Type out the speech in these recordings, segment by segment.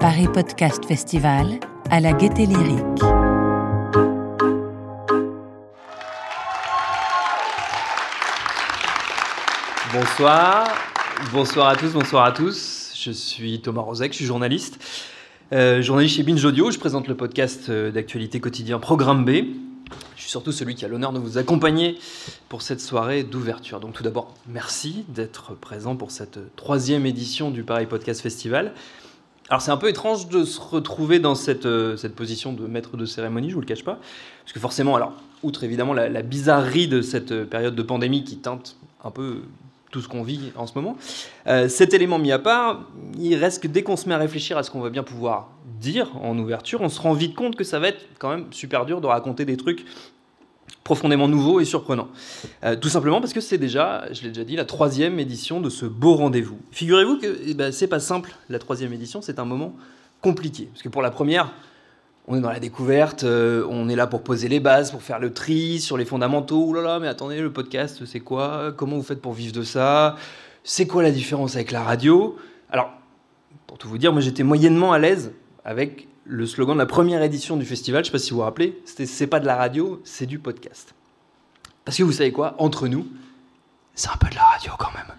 Paris Podcast Festival à la gaieté lyrique. Bonsoir, bonsoir à tous, bonsoir à tous. Je suis Thomas Rozek, je suis journaliste. Euh, journaliste chez Binge Audio, je présente le podcast euh, d'actualité quotidien Programme B. Surtout celui qui a l'honneur de vous accompagner pour cette soirée d'ouverture. Donc tout d'abord, merci d'être présent pour cette troisième édition du Paris Podcast Festival. Alors c'est un peu étrange de se retrouver dans cette, euh, position de maître de cérémonie, je vous le cache pas. Parce que forcément, alors, outre évidemment la, la bizarrerie de cette euh, période de pandémie qui teinte un peu tout ce qu'on vit en ce moment, euh, cet élément mis à part, il reste que dès qu'on se met à réfléchir à ce qu'on va bien pouvoir dire en ouverture, on se rend vite compte que ça va être quand même super dur de raconter des trucs profondément nouveaux et surprenants. Euh, tout simplement parce que c'est déjà, je l'ai déjà dit, la troisième édition de ce beau rendez-vous. Figurez-vous que eh ben, c'est pas simple, la troisième édition, c'est un moment compliqué. Parce que pour la première, on est dans la découverte, euh, on est là pour poser les bases, pour faire le tri sur les fondamentaux. Oh là là, mais attendez, le podcast, c'est quoi? Comment vous faites pour vivre de ça? C'est quoi la différence avec la radio? Alors, pour tout vous dire, moi j'étais moyennement à l'aise avec le slogan de la première édition du festival, je ne sais pas si vous vous rappelez, c'était c'est pas de la radio, c'est du podcast. Parce que vous savez quoi, entre nous, c'est un peu de la radio quand même.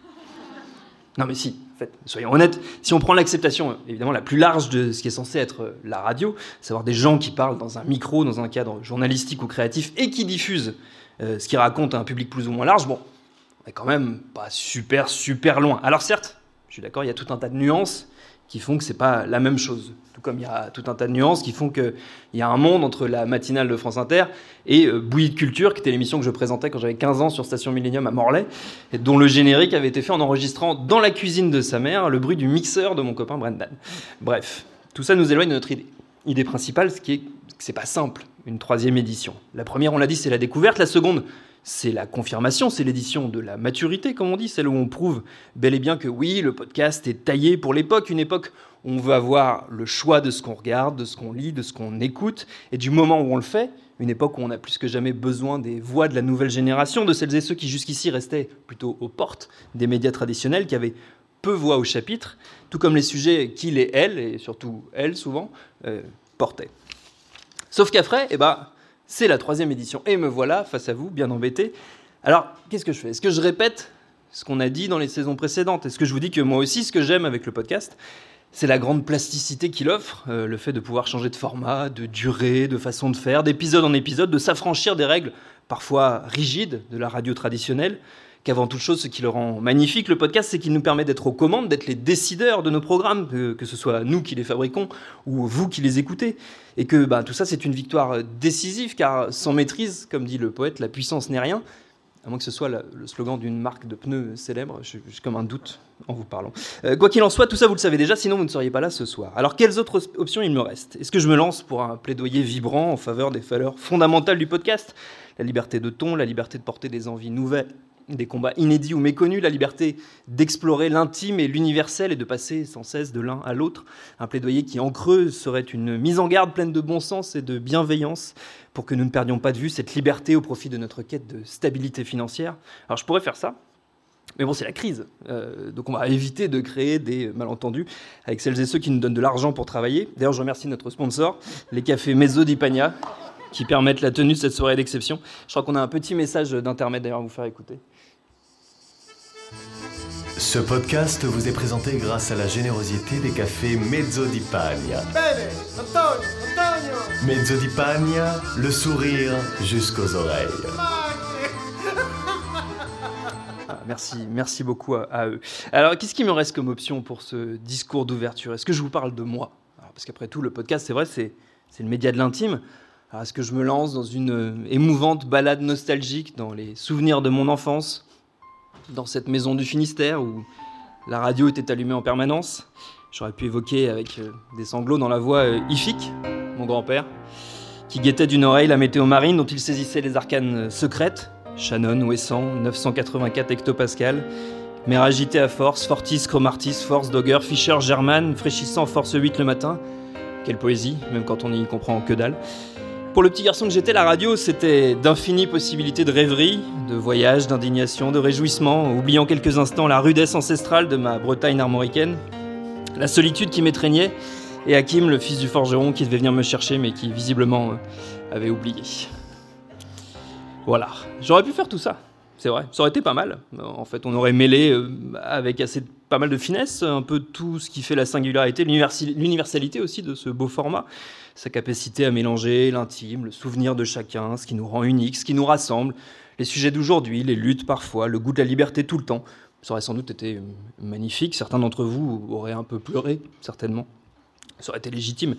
Non mais si, en fait, soyons honnêtes, si on prend l'acceptation évidemment la plus large de ce qui est censé être la radio, savoir des gens qui parlent dans un micro, dans un cadre journalistique ou créatif et qui diffusent euh, ce qu'ils racontent à un public plus ou moins large, bon, on est quand même pas super super loin. Alors certes, je suis d'accord, il y a tout un tas de nuances qui font que c'est pas la même chose. Tout comme il y a tout un tas de nuances qui font qu'il y a un monde entre la matinale de France Inter et euh, Bouillie de Culture, qui était l'émission que je présentais quand j'avais 15 ans sur Station Millennium à Morlaix, et dont le générique avait été fait en enregistrant dans la cuisine de sa mère le bruit du mixeur de mon copain Brendan. Bref, tout ça nous éloigne de notre idée. Idée principale, ce qui est c'est pas simple, une troisième édition. La première, on l'a dit, c'est la découverte. La seconde, c'est la confirmation, c'est l'édition de la maturité, comme on dit, celle où on prouve bel et bien que oui, le podcast est taillé pour l'époque, une époque où on veut avoir le choix de ce qu'on regarde, de ce qu'on lit, de ce qu'on écoute, et du moment où on le fait, une époque où on a plus que jamais besoin des voix de la nouvelle génération, de celles et ceux qui jusqu'ici restaient plutôt aux portes des médias traditionnels, qui avaient peu voix au chapitre, tout comme les sujets qu'ils et elles, et surtout elles souvent, euh, portaient. Sauf qu'après, eh ben, c'est la troisième édition. Et me voilà face à vous, bien embêté. Alors, qu'est-ce que je fais? Est-ce que je répète ce qu'on a dit dans les saisons précédentes? Est-ce que je vous dis que moi aussi, ce que j'aime avec le podcast, c'est la grande plasticité qu'il offre, euh, le fait de pouvoir changer de format, de durée, de façon de faire, d'épisode en épisode, de s'affranchir des règles parfois rigides de la radio traditionnelle, qu'avant toute chose, ce qui le rend magnifique, le podcast, c'est qu'il nous permet d'être aux commandes, d'être les décideurs de nos programmes, que, que, ce soit nous qui les fabriquons ou vous qui les écoutez. Et que bah, tout ça, c'est une victoire décisive, car sans maîtrise, comme dit le poète, la puissance n'est rien. À moins que ce soit le slogan d'une marque de pneus célèbre, j'ai comme un doute en vous parlant. Euh, quoi qu'il en soit, tout ça vous le savez déjà, sinon vous ne seriez pas là ce soir. Alors quelles autres options il me reste? Est-ce que je me lance pour un plaidoyer vibrant en faveur des valeurs fondamentales du podcast? La liberté de ton, la liberté de porter des envies nouvelles des combats inédits ou méconnus, la liberté d'explorer l'intime et l'universel et de passer sans cesse de l'un à l'autre. Un plaidoyer qui, en creux, serait une mise en garde pleine de bon sens et de bienveillance pour que nous ne perdions pas de vue cette liberté au profit de notre quête de stabilité financière. Alors je pourrais faire ça, mais bon, c'est la crise. Euh, donc on va éviter de créer des malentendus avec celles et ceux qui nous donnent de l'argent pour travailler. D'ailleurs, je remercie notre sponsor, les cafés Mezzo di Pagna, qui permettent la tenue de cette soirée d'exception. Je crois qu'on a un petit message d'intermède d'ailleurs à vous faire écouter. Ce podcast vous est présenté grâce à la générosité des cafés Mezzo di Pagna. Bene, Antonio, Antonio. Mezzo di Pagna, le sourire jusqu'aux oreilles. Ah, merci, merci beaucoup à, à eux. Alors, qu'est-ce qui me reste comme option pour ce discours d'ouverture? Est-ce que je vous parle de moi? Alors, Parce qu'après tout, le podcast, c'est vrai, c'est le média de l'intime. Alors, est-ce que je me lance dans une euh, émouvante balade nostalgique dans les souvenirs de mon enfance? Dans cette maison du Finistère où la radio était allumée en permanence. J'aurais pu évoquer avec euh, des sanglots dans la voix euh, Ifik, mon grand-père, qui guettait d'une oreille la météo marine dont il saisissait les arcanes euh, secrètes. Shannon, Ouessant, 984 hectopascal, mer agitée à force, Fortis, Chromartis, Force, Dogger, Fischer, German, fraîchissant force 8 le matin. Quelle poésie, même quand on n'y comprend que dalle. Pour le petit garçon que j'étais, la radio, c'était d'infinies possibilités de rêverie, de voyage, d'indignation, de réjouissement, oubliant quelques instants la rudesse ancestrale de ma Bretagne armoricaine, la solitude qui m'étreignait, et Hakim, le fils du forgeron, qui devait venir me chercher, mais qui visiblement euh, avait oublié. Voilà, j'aurais pu faire tout ça, c'est vrai, ça aurait été pas mal. En fait, on aurait mêlé euh, avec assez pas mal de finesse un peu tout ce qui fait la singularité, l'universalité aussi de ce beau format, sa capacité à mélanger l'intime, le souvenir de chacun, ce qui nous rend unique, ce qui nous rassemble, les sujets d'aujourd'hui, les luttes parfois, le goût de la liberté tout le temps. Ça aurait sans doute été magnifique. Certains d'entre vous auraient un peu pleuré, certainement ça aurait été légitime.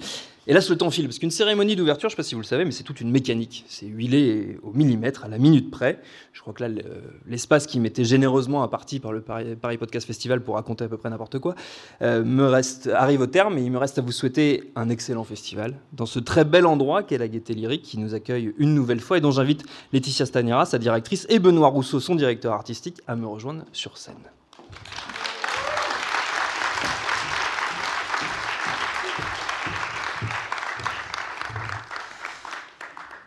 Ce le temps file, parce qu'une cérémonie d'ouverture, je ne sais pas si vous le savez, mais c'est toute une mécanique. C'est huilé au millimètre, à la minute près. Je crois que là, l'espace qui m'était généreusement imparti par le Paris Podcast Festival pour raconter à peu près n'importe quoi, euh, me reste, arrive au terme, et il me reste à vous souhaiter un excellent festival, dans ce très bel endroit qu'est la Gaîté Lyrique, qui nous accueille une nouvelle fois, et dont j'invite Laetitia Staniera, sa directrice, et Benoît Rousseau, son directeur artistique, à me rejoindre sur scène.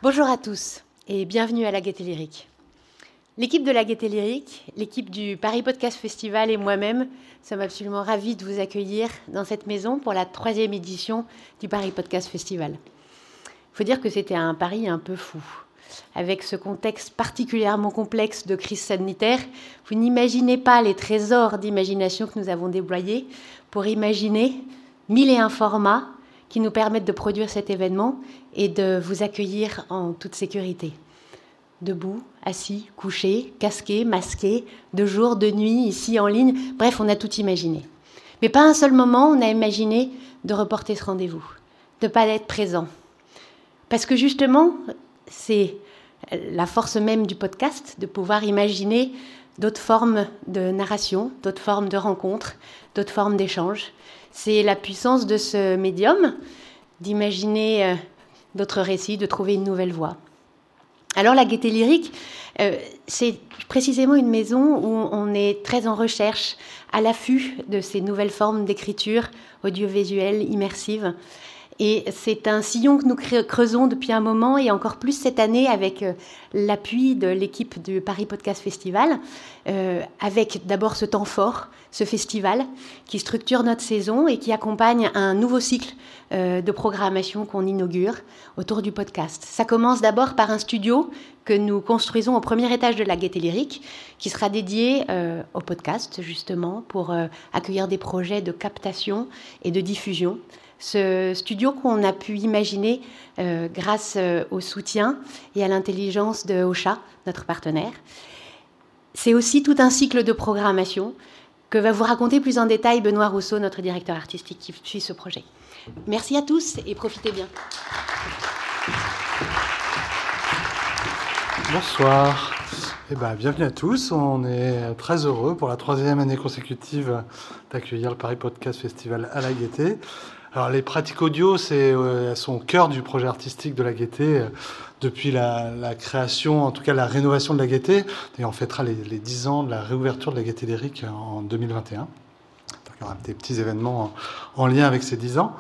Bonjour à tous et bienvenue à la Gaîté Lyrique. L'équipe de la Gaîté Lyrique, l'équipe du Paris Podcast Festival et moi-même sommes absolument ravis de vous accueillir dans cette maison pour la troisième édition du Paris Podcast Festival. Il faut dire que c'était un pari un peu fou. Avec ce contexte particulièrement complexe de crise sanitaire, vous n'imaginez pas les trésors d'imagination que nous avons déployés pour imaginer mille et un formats qui nous permettent de produire cet événement et de vous accueillir en toute sécurité. Debout, assis, couché, casqué, masqué, de jour, de nuit, ici en ligne, bref, on a tout imaginé. Mais pas un seul moment on a imaginé de reporter ce rendez-vous, de ne pas être présent. Parce que justement, c'est la force même du podcast de pouvoir imaginer d'autres formes de narration, d'autres formes de rencontres, d'autres formes d'échanges. C'est la puissance de ce médium d'imaginer euh, d'autres récits, de trouver une nouvelle voie. Alors la gaieté lyrique, euh, c'est précisément une maison où on est très en recherche, à l'affût de ces nouvelles formes d'écriture audiovisuelle, immersive. Et c'est un sillon que nous creusons depuis un moment et encore plus cette année avec euh, l'appui de l'équipe du Paris Podcast Festival, euh, avec d'abord ce temps fort, ce festival qui structure notre saison et qui accompagne un nouveau cycle euh, de programmation qu'on inaugure autour du podcast. Ça commence d'abord par un studio que nous construisons au premier étage de la Gaîté Lyrique, qui sera dédié au podcast justement pour accueillir des projets de captation et de diffusion ce studio qu'on a pu imaginer euh, grâce euh, au soutien et à l'intelligence de Ocha, notre partenaire. C'est aussi tout un cycle de programmation que va vous raconter plus en détail Benoît Rousseau, notre directeur artistique qui suit ce projet. Merci à tous et profitez bien. Bonsoir. Eh ben, bienvenue à tous. On est très heureux pour la troisième année consécutive d'accueillir le Paris Podcast Festival à la Gaîté. Alors les pratiques audio, c'est euh, sont au cœur du projet artistique de la Gaîté euh, depuis la, création, en tout cas la rénovation de la Gaîté. Et on fêtera les, les 10 ans de la réouverture de la Gaîté lyrique en 2021. Donc, il y aura des petits événements en, lien avec ces 10 ans.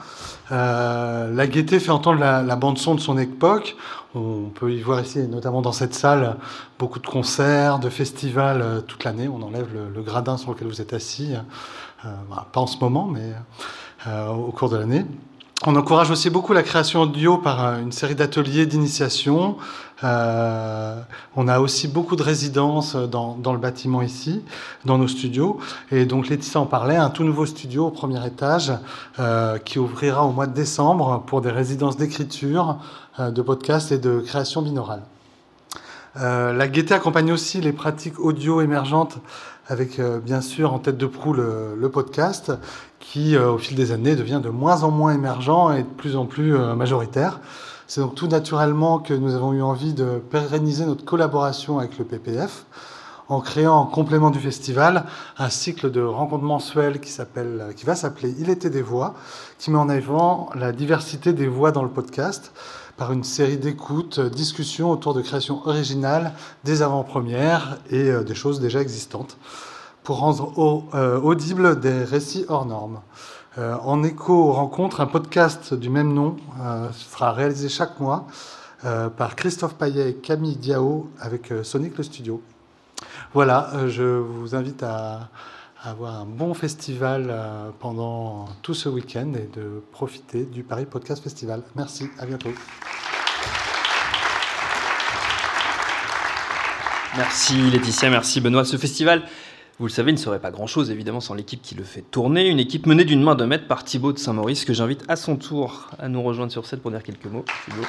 Euh, la Gaîté fait entendre la, bande-son de son époque. On peut y voir ici, notamment dans cette salle, beaucoup de concerts, de festivals toute l'année. On enlève le, gradin sur lequel vous êtes assis. pas en ce moment, mais euh, au cours de l'année. On encourage aussi beaucoup la création audio par euh, une série d'ateliers d'initiation. Euh, on a aussi beaucoup de résidences dans, le bâtiment ici, dans nos studios. Et donc Laetitia en parlait, un tout nouveau studio au premier étage euh, qui ouvrira au mois de décembre pour des résidences d'écriture, euh, de podcast et de création binaurale. Euh, la gaieté accompagne aussi les pratiques audio émergentes avec euh, bien sûr en tête de proue le, le podcast qui euh, au fil des années devient de moins en moins émergent et de plus en plus majoritaire. C'est donc tout naturellement que nous avons eu envie de pérenniser notre collaboration avec le PPF en créant en complément du festival un cycle de rencontres mensuelles qui, s'appelle, qui va s'appeler Il était des voix, qui met en avant la diversité des voix dans le podcast par une série d'écoutes, euh, discussions autour de créations originales, des avant-premières et euh, des choses déjà existantes, pour rendre au, euh, audibles des récits hors normes. en écho aux rencontres, un podcast du même nom sera réalisé chaque mois par Christophe Payet et Camille Diao avec Sonic le Studio. Voilà, je vous invite à, avoir un bon festival pendant tout ce week-end et de profiter du Paris Podcast Festival. Merci, à bientôt. Merci Laetitia, merci Benoît. Ce festival, vous le savez, ne serait pas grand-chose évidemment sans l'équipe qui le fait tourner. Une équipe menée d'une main de maître par Thibaut de Saint-Maurice que j'invite à son tour à nous rejoindre sur scène pour dire quelques mots. Thibaut.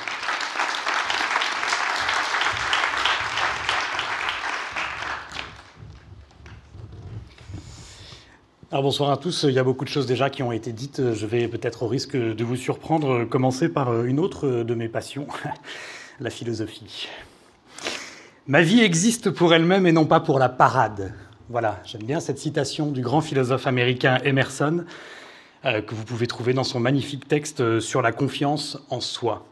Bonsoir à tous, il y a beaucoup de choses déjà qui ont été dites. Je vais peut-être au risque de vous surprendre commencer par une autre de mes passions, la philosophie. Ma vie existe pour elle-même et non pas pour la parade. Voilà, j'aime bien cette citation du grand philosophe américain Emerson, euh, que vous pouvez trouver dans son magnifique texte euh, sur la confiance en soi.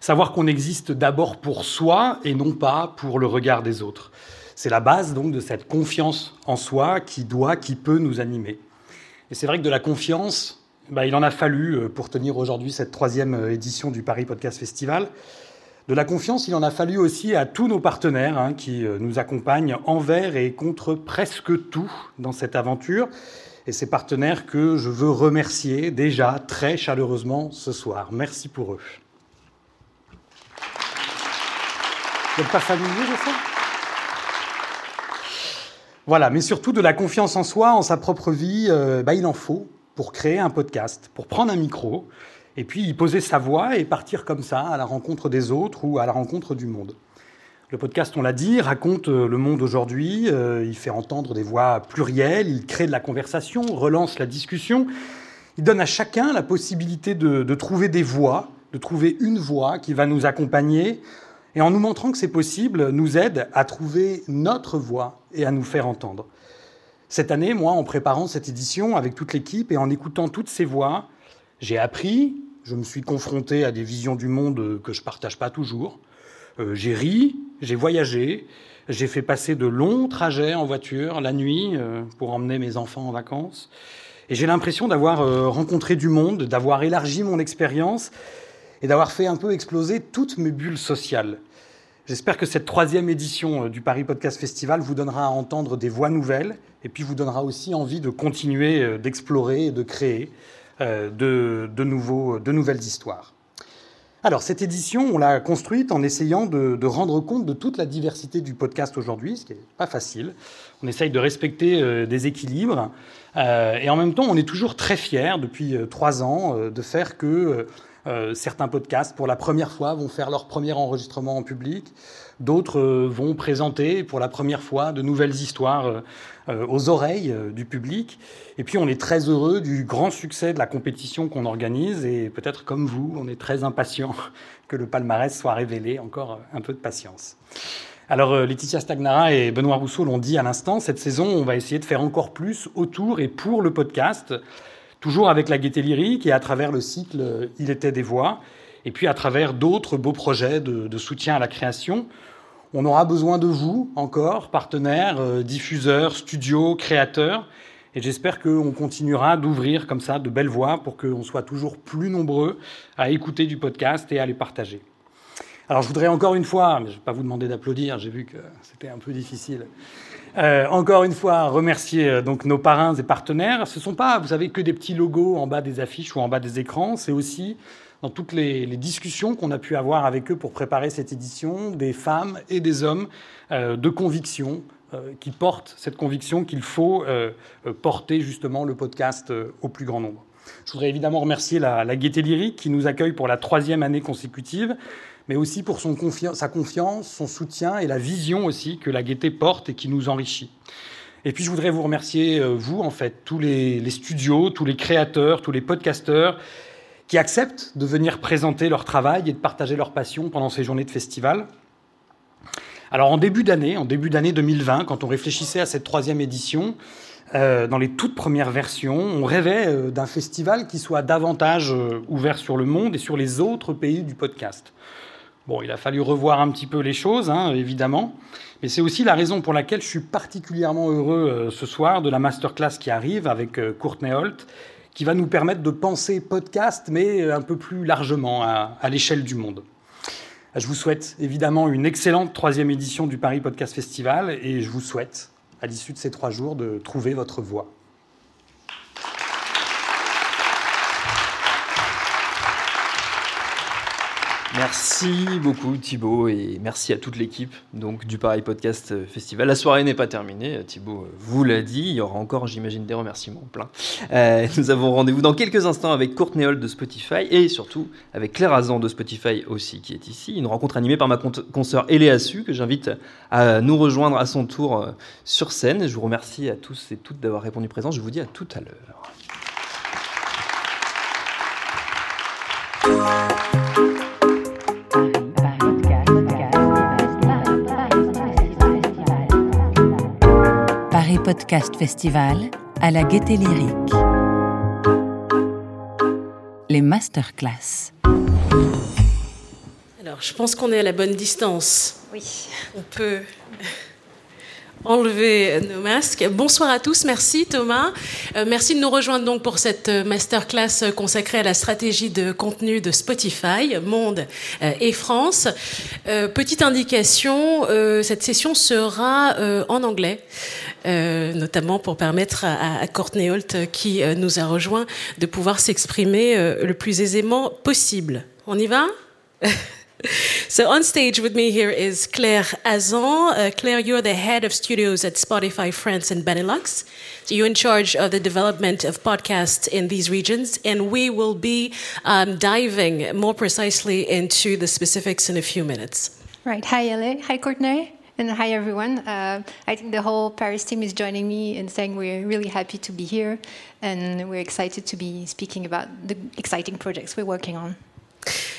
Savoir qu'on existe d'abord pour soi et non pas pour le regard des autres. C'est la base donc de cette confiance en soi qui doit, qui peut nous animer. Et c'est vrai que de la confiance, bah, il en a fallu euh, pour tenir aujourd'hui cette troisième édition du Paris Podcast Festival. De la confiance, il en a fallu aussi à tous nos partenaires hein, qui euh, nous accompagnent envers et contre presque tout dans cette aventure. Et ces partenaires que je veux remercier déjà très chaleureusement ce soir. Merci pour eux. Vous n'êtes pas familier de ça Voilà, mais surtout de la confiance en soi, en sa propre vie, euh, bah, il en faut pour créer un podcast, pour prendre un micro, et puis y poser sa voix et partir comme ça à la rencontre des autres ou à la rencontre du monde. Le podcast, on l'a dit, raconte euh, le monde aujourd'hui, euh, il fait entendre des voix plurielles, il crée de la conversation, relance la discussion, il donne à chacun la possibilité de, de trouver des voix, de trouver une voix qui va nous accompagner, et en nous montrant que c'est possible, nous aide à trouver notre voix et à nous faire entendre. Cette année, moi, en préparant cette édition avec toute l'équipe et en écoutant toutes ces voix, j'ai appris, je me suis confronté à des visions du monde que je ne partage pas toujours. Euh, j'ai ri, j'ai voyagé, j'ai fait passer de longs trajets en voiture la nuit euh, pour emmener mes enfants en vacances. Et j'ai l'impression d'avoir euh, rencontré du monde, d'avoir élargi mon expérience et d'avoir fait un peu exploser toutes mes bulles sociales. J'espère que cette troisième édition du Paris Podcast Festival vous donnera à entendre des voix nouvelles et puis vous donnera aussi envie de continuer d'explorer et de créer euh, de, de, nouveaux, de nouvelles histoires. Alors, cette édition, on l'a construite en essayant de, de, rendre compte de toute la diversité du podcast aujourd'hui, ce qui n'est pas facile. On essaye de respecter euh, des équilibres. Euh, et en même temps, on est toujours très fiers, depuis euh, trois ans, de faire que certains podcasts, pour la première fois, vont faire leur premier enregistrement en public. D'autres vont présenter pour la première fois de nouvelles histoires aux oreilles du public. Et puis on est très heureux du grand succès de la compétition qu'on organise et peut-être comme vous, on est très impatient que le palmarès soit révélé. Encore un peu de patience. Alors euh, Laetitia Stagnara et Benoît Rousseau l'ont dit à l'instant, cette saison, on va essayer de faire encore plus autour et pour le podcast, toujours avec la gaieté lyrique et à travers le cycle Il était des voix, et puis à travers d'autres beaux projets de, de soutien à la création. On aura besoin de vous encore, partenaires, euh, diffuseurs, studios, créateurs. Et j'espère qu'on continuera d'ouvrir comme ça de belles voies pour qu'on soit toujours plus nombreux à écouter du podcast et à les partager. Alors je voudrais encore une fois, mais je ne vais pas vous demander d'applaudir, j'ai vu que c'était un peu difficile, euh, encore une fois remercier euh, donc nos parrains et partenaires. Ce ne sont pas, vous savez, que des petits logos en bas des affiches ou en bas des écrans, c'est aussi dans toutes les, discussions qu'on a pu avoir avec eux pour préparer cette édition, des femmes et des hommes euh, de conviction, qui portent cette conviction qu'il faut porter justement le podcast au plus grand nombre. Je voudrais évidemment remercier la, la Gaieté Lyrique qui nous accueille pour la troisième année consécutive, mais aussi pour sa confiance, son soutien et la vision aussi que la Gaieté porte et qui nous enrichit. Et puis je voudrais vous remercier, vous en fait, tous les, studios, tous les créateurs, tous les podcasteurs qui acceptent de venir présenter leur travail et de partager leur passion pendant ces journées de festival. Alors en début d'année, en début d'année 2020, quand on réfléchissait à cette troisième édition, euh, dans les toutes premières versions, on rêvait euh, d'un festival qui soit davantage euh, ouvert sur le monde et sur les autres pays du podcast. Bon, il a fallu revoir un petit peu les choses, hein, évidemment, mais c'est aussi la raison pour laquelle je suis particulièrement heureux euh, ce soir de la masterclass qui arrive avec euh, Courtney Holt, qui va nous permettre de penser podcast, mais un peu plus largement à, à l'échelle du monde. Je vous souhaite évidemment une excellente troisième édition du Paris Podcast Festival et je vous souhaite, à l'issue de ces trois jours, de trouver votre voie. Merci beaucoup Thibaut et merci à toute l'équipe donc du Paris Podcast Festival. La soirée n'est pas terminée, Thibaut vous l'a dit, il y aura encore j'imagine des remerciements plein. Euh, nous avons rendez-vous dans quelques instants avec Courtney Hall de Spotify et surtout avec Claire Azan de Spotify aussi qui est ici. Une rencontre animée par ma consoeur Eléa Su que j'invite à nous rejoindre à son tour euh, sur scène. Je vous remercie à tous et toutes d'avoir répondu présent. Je vous dis à tout à l'heure. Podcast Festival à la Gaieté Lyrique. Les masterclass. Alors, je pense qu'on est à la bonne distance. Oui. On peut enlever nos masques. Bonsoir à tous, merci Thomas. Euh, merci de nous rejoindre donc pour cette masterclass consacrée à la stratégie de contenu de Spotify, Monde euh, et France. Euh, petite indication, euh, cette session sera euh, en anglais. Euh, notamment pour permettre à, à Courtney Holt, qui nous a rejoint, de pouvoir s'exprimer le plus aisément possible. On y va? So on stage with me here is Claire Azan. Uh, Claire, you're the head of studios at Spotify France and Benelux. So you're in charge of the development of podcasts in these regions, and we will be um, diving more precisely into the specifics in a few minutes. Right. Hi, LA. Hi, Courtney. And hi, everyone. Uh, I think the whole Paris team is joining me in saying we're really happy to be here and we're excited to be speaking about the exciting projects we're working on.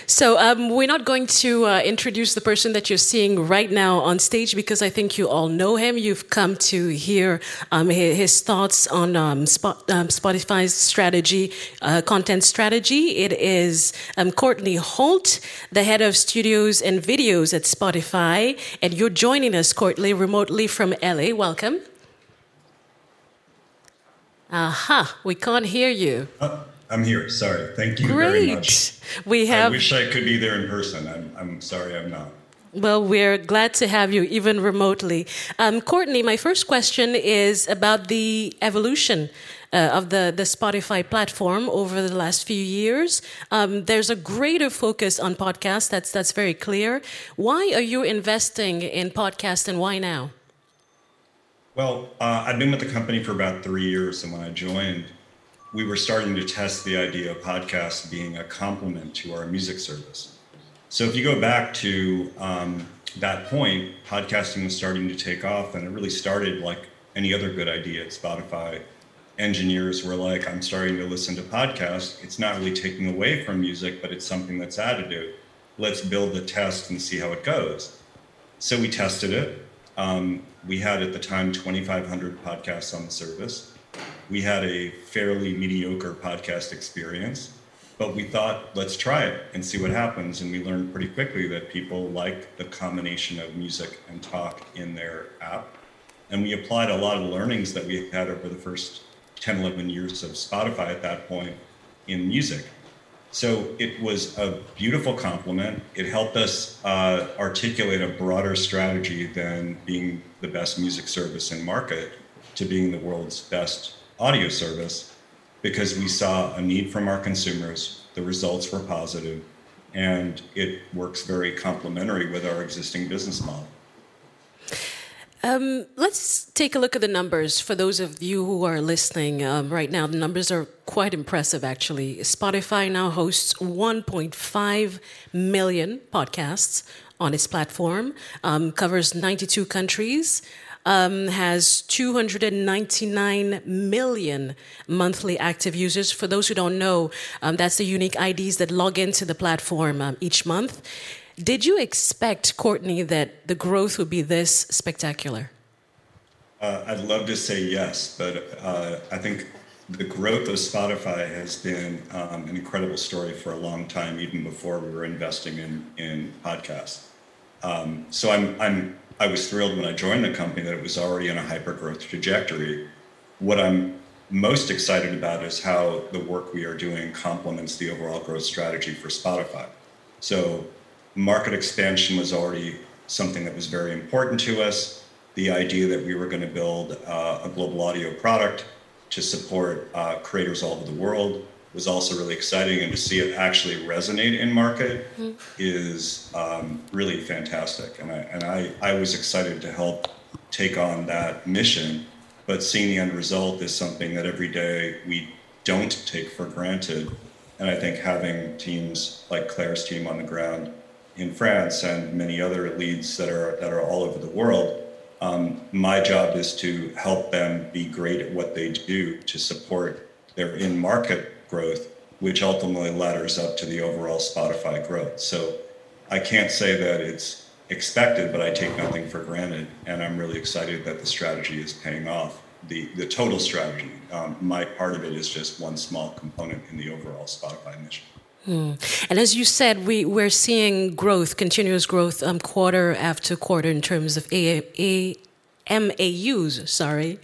So um, we're not going to uh, introduce the person that you're seeing right now on stage because I think you all know him. You've come to hear um, his, thoughts on um, Spot, um, Spotify's strategy, uh, content strategy. It is um, Courtney Holt, the head of studios and videos at Spotify, and you're joining us, Courtney, remotely from LA. Welcome. Aha, we can't hear you. Uh I'm here. Sorry. Thank you Great. very much. We have. I wish I could be there in person. I'm, I'm sorry I'm not. Well, we're glad to have you, even remotely. Um, Courtney, my first question is about the evolution uh, of the, the Spotify platform over the last few years. Um, there's a greater focus on podcasts. That's that's very clear. Why are you investing in podcasts, and why now? Well, uh, I've been with the company for about three years, and when I joined, we were starting to test the idea of podcasts being a complement to our music service. So if you go back to um, that point, podcasting was starting to take off, and it really started like any other good idea at Spotify. Engineers were like, I'm starting to listen to podcasts. It's not really taking away from music, but it's something that's additive. Let's build the test and see how it goes. So we tested it. Um, we had at the time 2,500 podcasts on the service we had a fairly mediocre podcast experience, but we thought, let's try it and see what happens. And we learned pretty quickly that people like the combination of music and talk in their app. And we applied a lot of learnings that we had over the first 10, 11 years of Spotify at that point in music. So it was a beautiful complement. It helped us uh, articulate a broader strategy than being the best music service in market to being the world's best audio service because we saw a need from our consumers. The results were positive, and it works very complementary with our existing business model. Um, let's take a look at the numbers for those of you who are listening um, right now. The numbers are quite impressive, actually. Spotify now hosts 1.5 million podcasts on its platform, um, covers 92 countries um, has 299 million monthly active users. For those who don't know, um, that's the unique IDs that log into the platform um, each month. Did you expect, Courtney, that the growth would be this spectacular? Uh, I'd love to say yes, but uh, I think the growth of Spotify has been um, an incredible story for a long time, even before we were investing in in podcasts. Um, so I'm I'm I was thrilled when I joined the company that it was already on a hyper growth trajectory. What I'm most excited about is how the work we are doing complements the overall growth strategy for Spotify. So market expansion was already something that was very important to us. The idea that we were going to build uh, a global audio product to support uh, creators all over the world was also really exciting, and to see it actually resonate in market mm-hmm. is um, really fantastic. And I and I, I was excited to help take on that mission, but seeing the end result is something that every day we don't take for granted. And I think having teams like Claire's team on the ground in France and many other leads that are that are all over the world. Um, my job is to help them be great at what they do to support their in-market growth, which ultimately ladders up to the overall Spotify growth. So I can't say that it's expected, but I take nothing for granted, and I'm really excited that the strategy is paying off. The the total strategy. Um, my part of it is just one small component in the overall Spotify mission. Mm. And as you said, we, we're seeing growth, continuous growth, um, quarter after quarter in terms of A, A, MAUs, sorry.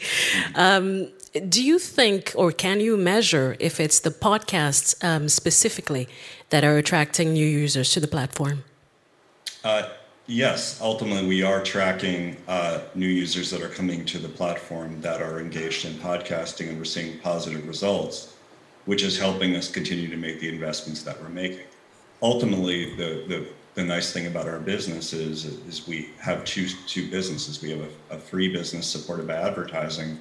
Um, do you think, or can you measure if it's the podcasts um, specifically that are attracting new users to the platform? Uh, yes, ultimately, we are tracking uh, new users that are coming to the platform that are engaged in podcasting, and we're seeing positive results which is helping us continue to make the investments that we're making. Ultimately, the, the, the nice thing about our business is, is we have two, two businesses. We have a, a free business supported by advertising,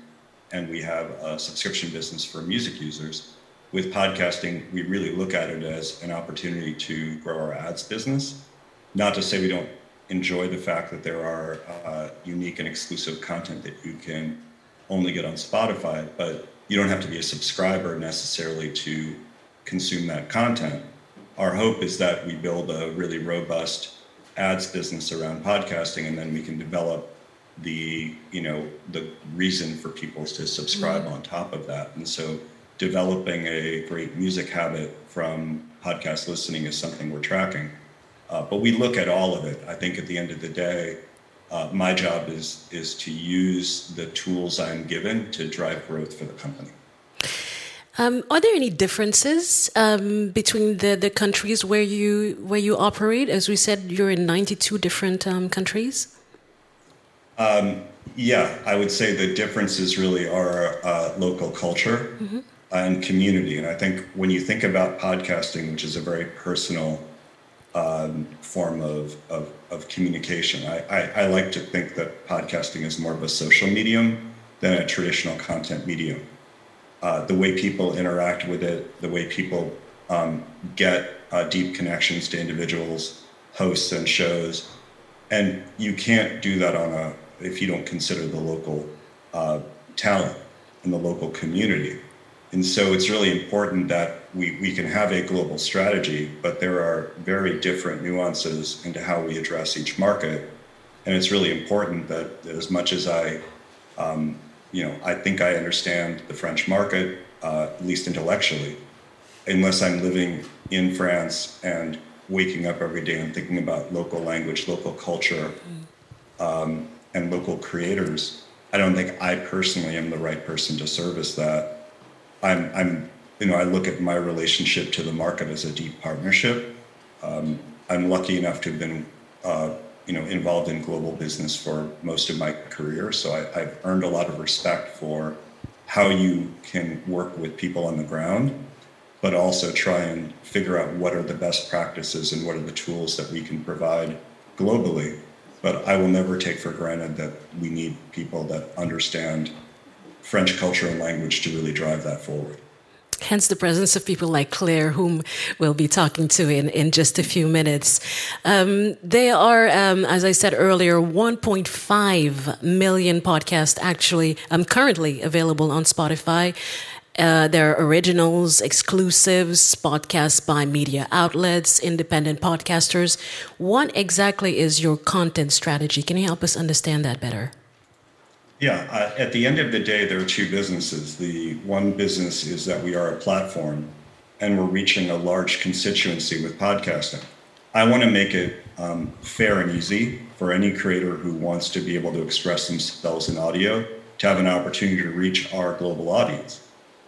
and we have a subscription business for music users. With podcasting, we really look at it as an opportunity to grow our ads business. Not to say we don't enjoy the fact that there are uh, unique and exclusive content that you can only get on Spotify, but you don't have to be a subscriber necessarily to consume that content. Our hope is that we build a really robust ads business around podcasting and then we can develop the you know the reason for people to subscribe mm-hmm. on top of that and so developing a great music habit from podcast listening is something we're tracking uh, but we look at all of it i think at the end of the day uh, my job is is to use the tools I'm given to drive growth for the company. Um, are there any differences um, between the, the countries where you where you operate? As we said, you're in 92 different um, countries. Um, yeah, I would say the differences really are uh, local culture mm-hmm. and community. And I think when you think about podcasting, which is a very personal um, form of, of, of communication. I, I, I, like to think that podcasting is more of a social medium than a traditional content medium. Uh, the way people interact with it, the way people um, get uh, deep connections to individuals, hosts, and shows. And you can't do that on a if you don't consider the local uh, talent and the local community. And so it's really important that we, we can have a global strategy, but there are very different nuances into how we address each market. And it's really important that as much as I, um, you know, I think I understand the French market, uh, at least intellectually, unless I'm living in France and waking up every day and thinking about local language, local culture, um, and local creators, I don't think I personally am the right person to service that I'm, I'm, you know, I look at my relationship to the market as a deep partnership. Um, I'm lucky enough to have been, uh, you know, involved in global business for most of my career. So I, I've earned a lot of respect for how you can work with people on the ground, but also try and figure out what are the best practices and what are the tools that we can provide globally. But I will never take for granted that we need people that understand French culture and language to really drive that forward. Hence the presence of people like Claire, whom we'll be talking to in, in just a few minutes. Um, are, um, as I said earlier, 1.5 million podcasts actually um, currently available on Spotify. Uh, there are originals, exclusives, podcasts by media outlets, independent podcasters. What exactly is your content strategy? Can you help us understand that better? Yeah, uh, at the end of the day, there are two businesses. The one business is that we are a platform and we're reaching a large constituency with podcasting. I want to make it um, fair and easy for any creator who wants to be able to express themselves in audio to have an opportunity to reach our global audience.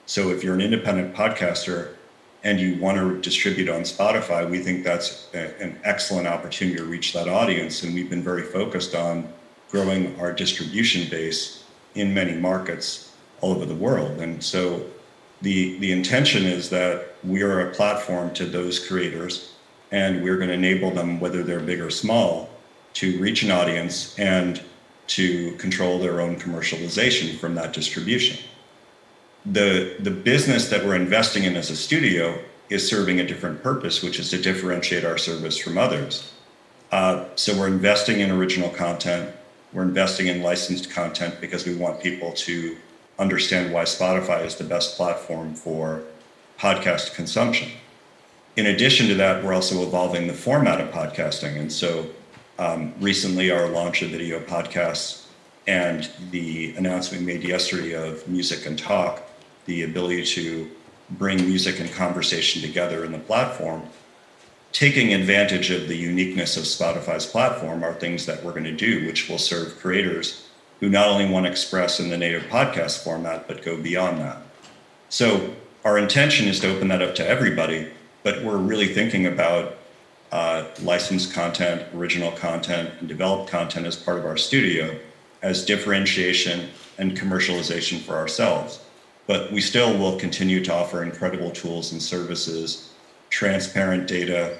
So if you're an independent podcaster and you want to distribute on Spotify, we think that's a, an excellent opportunity to reach that audience. And we've been very focused on growing our distribution base in many markets all over the world. And so the, the intention is that we are a platform to those creators and we're going to enable them, whether they're big or small, to reach an audience and to control their own commercialization from that distribution. The, the business that we're investing in as a studio is serving a different purpose, which is to differentiate our service from others. Uh, so we're investing in original content, we're investing in licensed content because we want people to understand why Spotify is the best platform for podcast consumption. In addition to that, we're also evolving the format of podcasting. And so um, recently, our launch of video podcasts and the announcement made yesterday of Music and Talk, the ability to bring music and conversation together in the platform, taking advantage of the uniqueness of Spotify's platform are things that we're going to do, which will serve creators who not only want to express in the native podcast format, but go beyond that. So our intention is to open that up to everybody, but we're really thinking about uh, licensed content, original content, and developed content as part of our studio as differentiation and commercialization for ourselves. But we still will continue to offer incredible tools and services, transparent data.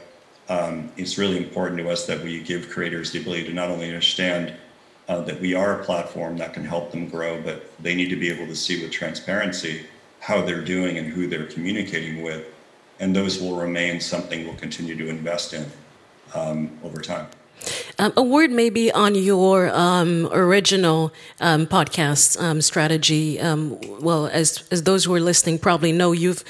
Um, it's really important to us that we give creators the ability to not only understand uh, that we are a platform that can help them grow, but they need to be able to see with transparency how they're doing and who they're communicating with and those will remain something we'll continue to invest in um, over time. Um, a word maybe on your um, original um, podcast um, strategy. Um, well, as as those who are listening probably know, you've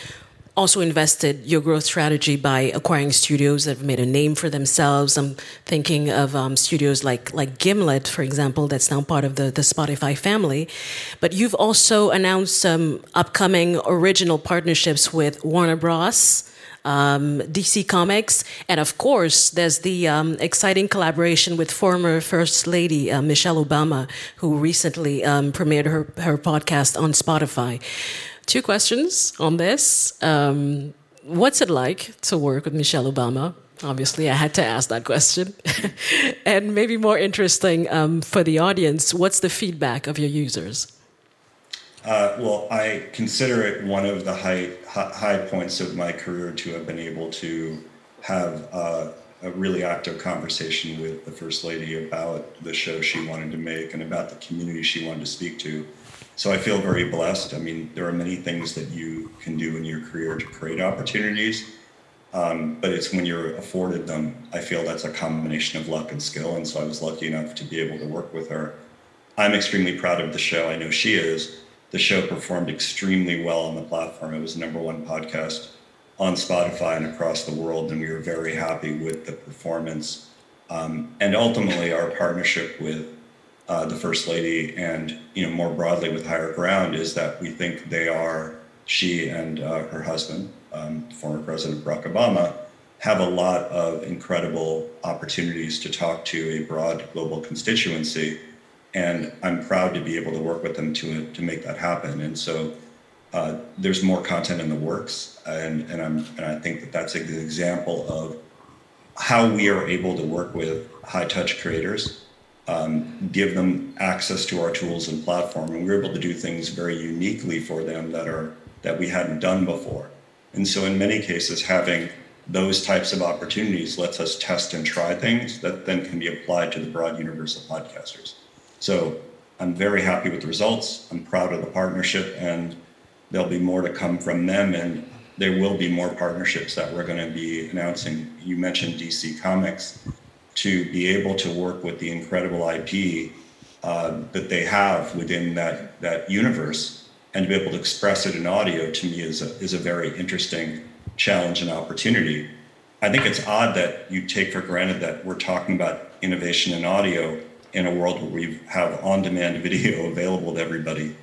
also invested your growth strategy by acquiring studios that have made a name for themselves. I'm thinking of um, studios like like Gimlet, for example, that's now part of the the Spotify family. But you've also announced some upcoming original partnerships with Warner Bros. Um, DC Comics, and of course, there's the um, exciting collaboration with former First Lady uh, Michelle Obama, who recently um, premiered her her podcast on Spotify. Two questions on this. Um, what's it like to work with Michelle Obama? Obviously, I had to ask that question. and maybe more interesting um, for the audience, what's the feedback of your users? Uh, well, I consider it one of the high high points of my career to have been able to have uh, a really active conversation with the first lady about the show she wanted to make and about the community she wanted to speak to. So I feel very blessed. I mean, there are many things that you can do in your career to create opportunities, um, but it's when you're afforded them. I feel that's a combination of luck and skill, and so I was lucky enough to be able to work with her. I'm extremely proud of the show. I know she is. The show performed extremely well on the platform. It was number one podcast on Spotify and across the world, and we were very happy with the performance. Um, and ultimately, our partnership with uh, the First Lady and you know more broadly with Higher Ground is that we think they are she and uh, her husband, um, former President Barack Obama, have a lot of incredible opportunities to talk to a broad global constituency, and I'm proud to be able to work with them to to make that happen. And so. Uh, there's more content in the works, and, and, I'm, and I think that that's an example of how we are able to work with high touch creators um, give them access to our tools and platform, and we are able to do things very uniquely for them that are that we hadn't done before. And so, in many cases, having those types of opportunities lets us test and try things that then can be applied to the broad universe of podcasters. So, I'm very happy with the results. I'm proud of the partnership, and there'll be more to come from them. And there will be more partnerships that we're going to be announcing. You mentioned DC Comics to be able to work with the incredible IP uh, that they have within that that universe and to be able to express it in audio to me is a, is a very interesting challenge and opportunity. I think it's odd that you take for granted that we're talking about innovation in audio in a world where we have on-demand video available to everybody.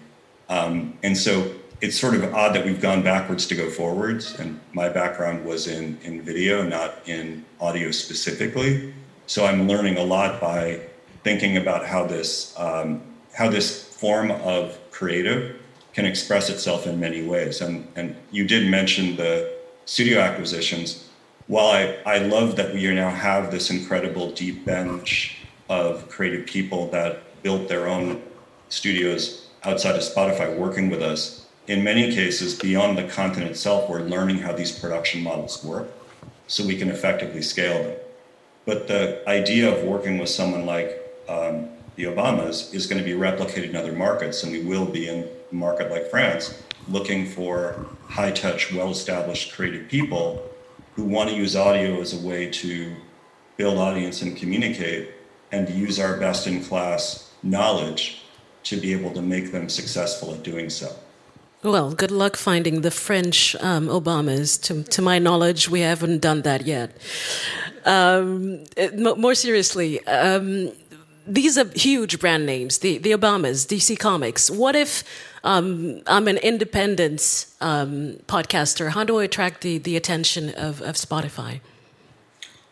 Um, and so it's sort of odd that we've gone backwards to go forwards. And my background was in, in video, not in audio specifically. So I'm learning a lot by thinking about how this um, how this form of creative can express itself in many ways. And and you did mention the studio acquisitions, while I, I love that we now have this incredible deep bench of creative people that built their own studios outside of Spotify working with us, in many cases, beyond the content itself, we're learning how these production models work so we can effectively scale them. But the idea of working with someone like um, the Obamas is going to be replicated in other markets, and we will be in a market like France looking for high touch, well established creative people who want to use audio as a way to build audience and communicate and use our best in class knowledge to be able to make them successful at doing so. Well, good luck finding the French um, Obamas. To, to my knowledge, we haven't done that yet. Um, more seriously, um, these are huge brand names, the, the Obamas, DC Comics. What if um, I'm an independent um, podcaster? How do I attract the, the attention of, of Spotify?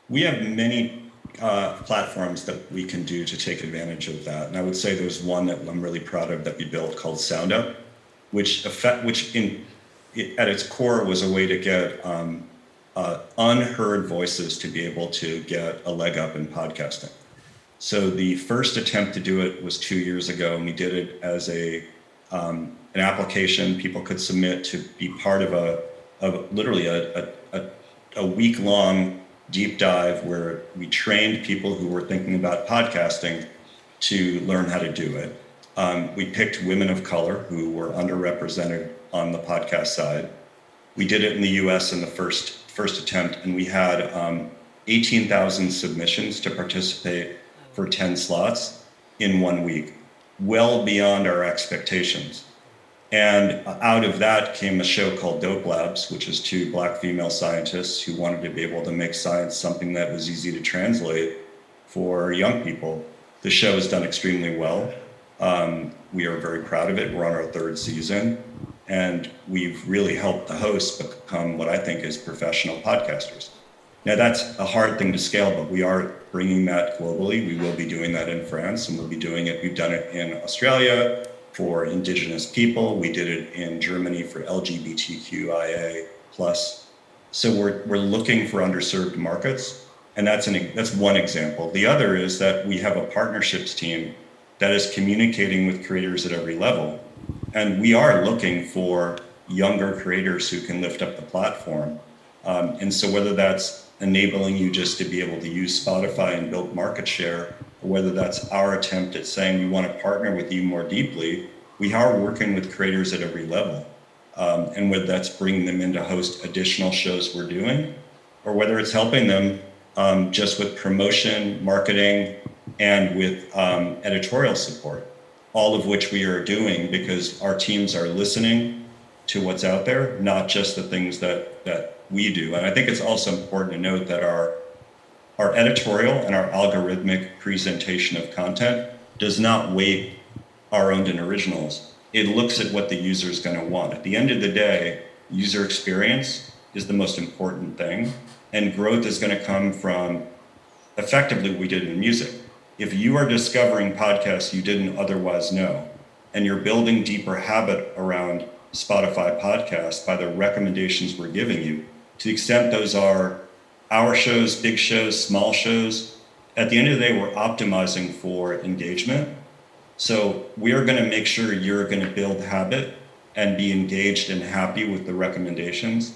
We have many uh, platforms that we can do to take advantage of that. And I would say there's one that I'm really proud of that we built called SoundUp, which effect, which in it, at its core was a way to get um, uh, unheard voices to be able to get a leg up in podcasting. So the first attempt to do it was two years ago, and we did it as a um, an application people could submit to be part of a of literally a, a, a week long deep dive where we trained people who were thinking about podcasting to learn how to do it. Um, we picked women of color who were underrepresented on the podcast side. We did it in the U.S. in the first first attempt, and we had um, 18,000 submissions to participate for 10 slots in one week, well beyond our expectations. And out of that came a show called Dope Labs, which is two black female scientists who wanted to be able to make science something that was easy to translate for young people. The show has done extremely well. Um, we are very proud of it. We're on our third season, and we've really helped the hosts become what I think is professional podcasters. Now, that's a hard thing to scale, but we are bringing that globally. We will be doing that in France, and we'll be doing it. We've done it in Australia for Indigenous people. We did it in Germany for LGBTQIA plus. So we're we're looking for underserved markets, and that's an that's one example. The other is that we have a partnerships team that is communicating with creators at every level, and we are looking for younger creators who can lift up the platform. Um, and so whether that's enabling you just to be able to use Spotify and build market share, whether that's our attempt at saying we want to partner with you more deeply, we are working with creators at every level. Um, and whether that's bringing them in to host additional shows we're doing, or whether it's helping them um, just with promotion, marketing, and with um, editorial support, all of which we are doing because our teams are listening to what's out there, not just the things that, that we do. And I think it's also important to note that our our editorial and our algorithmic presentation of content does not weight our owned and originals. It looks at what the user is going to want. At the end of the day, user experience is the most important thing, and growth is going to come from effectively what we did in music. If you are discovering podcasts you didn't otherwise know, and you're building deeper habit around Spotify podcasts by the recommendations we're giving you, to the extent those are our shows, big shows, small shows, at the end of the day, we're optimizing for engagement. So we are going to make sure you're going to build habit and be engaged and happy with the recommendations.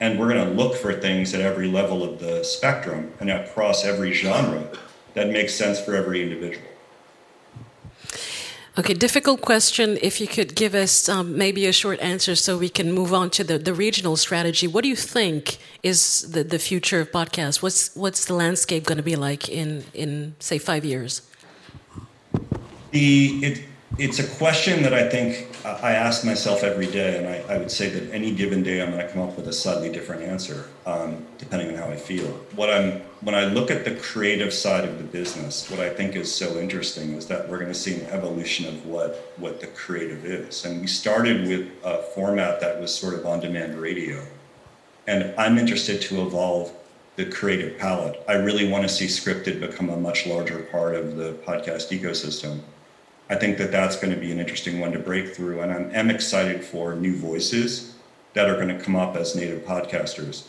And we're going to look for things at every level of the spectrum and across every genre that makes sense for every individual. Okay, difficult question. If you could give us um, maybe a short answer so we can move on to the, the regional strategy. What do you think is the, the future of podcasts? What's, what's the landscape going to be like in, in, say, five years? The, it, it's a question that I think I ask myself every day, and I, I, would say that any given day I'm going to come up with a slightly different answer, um, depending on how I feel. What I'm when I look at the creative side of the business, what I think is so interesting is that we're going to see an evolution of what what the creative is, and we started with a format that was sort of on-demand radio, and I'm interested to evolve the creative palette. I really want to see scripted become a much larger part of the podcast ecosystem I think that that's going to be an interesting one to break through. And I'm, am excited for new voices that are going to come up as native podcasters.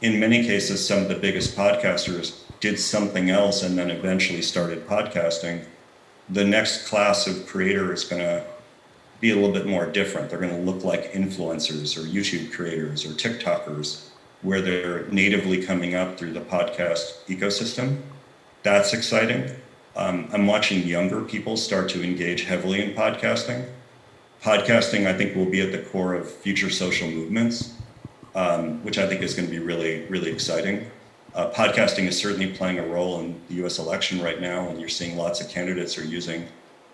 In many cases, some of the biggest podcasters did something else and then eventually started podcasting. The next class of creator is going to be a little bit more different. They're going to look like influencers or YouTube creators or TikTokers, where they're natively coming up through the podcast ecosystem. That's exciting. Um, I'm watching younger people start to engage heavily in podcasting. Podcasting, I think, will be at the core of future social movements, um, which I think is going to be really, really exciting. Uh, podcasting is certainly playing a role in the US election right now, and you're seeing lots of candidates are using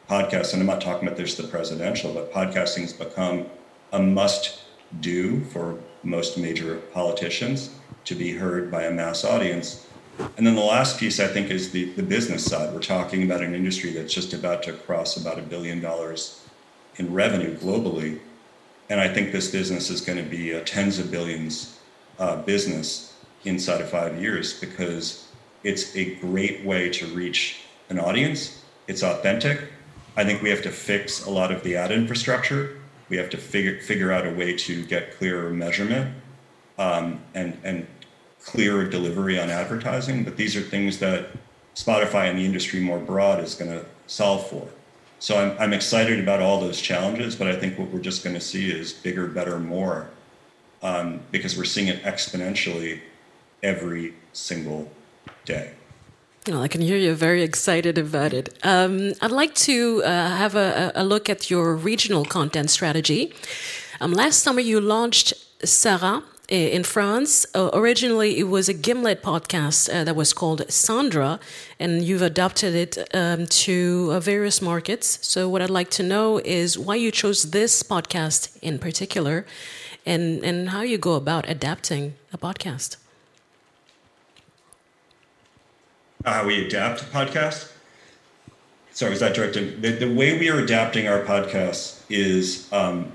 podcasts. And I'm not talking about there's the presidential, but podcasting has become a must do for most major politicians to be heard by a mass audience. And then the last piece, I think, is the, the business side. We're talking about an industry that's just about to cross about a billion dollars in revenue globally. And I think this business is going to be a tens of billions uh, business inside of five years because it's a great way to reach an audience. It's authentic. I think we have to fix a lot of the ad infrastructure. We have to figure figure out a way to get clearer measurement um, and and clearer delivery on advertising. But these are things that Spotify and the industry more broad is going to solve for. So I'm, I'm excited about all those challenges, but I think what we're just going to see is bigger, better, more, um, because we're seeing it exponentially every single day. Well, I can hear you're very excited about it. Um, I'd like to uh, have a, a, look at your regional content strategy. Um, last summer, you launched Sarah in France. Uh, originally, it was a Gimlet podcast uh, that was called Sandra, and you've adapted it um, to uh, various markets. So, what I'd like to know is why you chose this podcast in particular, and and how you go about adapting a podcast. how we adapt a podcast. Sorry, was that directed? The, the way we are adapting our podcasts is um,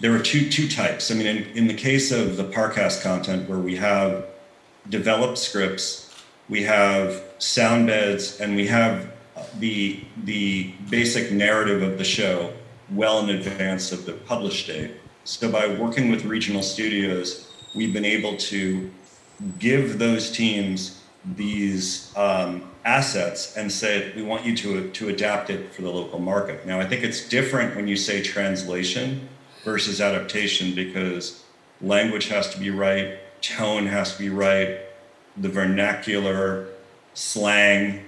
there are two two types. I mean, in, in the case of the Parcast content, where we have developed scripts, we have sound beds, and we have the the basic narrative of the show well in advance of the published date. So by working with regional studios, we've been able to give those teams these um, assets and say we want you to, to adapt it for the local market. Now, I think it's different when you say translation versus adaptation because language has to be right, tone has to be right, the vernacular, slang.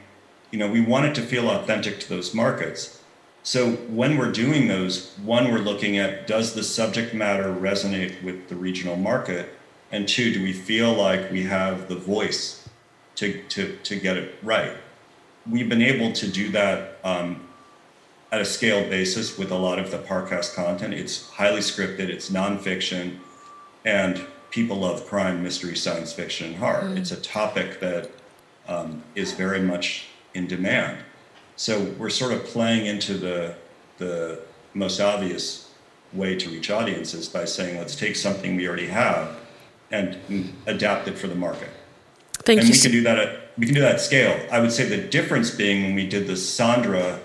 You know, we want it to feel authentic to those markets. So when we're doing those, one, we're looking at does the subject matter resonate with the regional market? And two, do we feel like we have the voice to, to, to get it right. We've been able to do that um, at a scaled basis with a lot of the Parcast content. It's highly scripted, it's nonfiction, and people love crime, mystery, science fiction, and horror. Mm. It's a topic that um, is very much in demand. So we're sort of playing into the, the most obvious way to reach audiences by saying, let's take something we already have and adapt it for the market. Thank and you. we can do that at we can do that at scale. I would say the difference being when we did the Sandra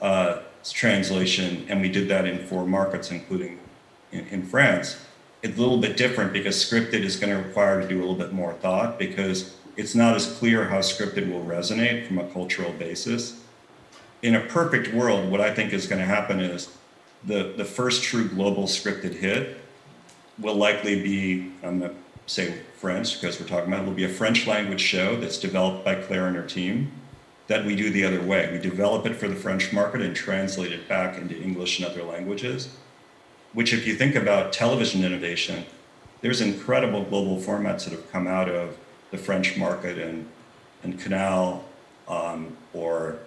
uh, translation and we did that in four markets, including in, in France, it's a little bit different because scripted is going to require to do a little bit more thought because it's not as clear how scripted will resonate from a cultural basis. In a perfect world, what I think is going to happen is the, the first true global scripted hit will likely be, I'm going to say French, because we're talking about it will be a French language show that's developed by Claire and her team that we do the other way. We develop it for the French market and translate it back into English and other languages, which, if you think about television innovation, there's incredible global formats that have come out of the French market and, and Canal um, or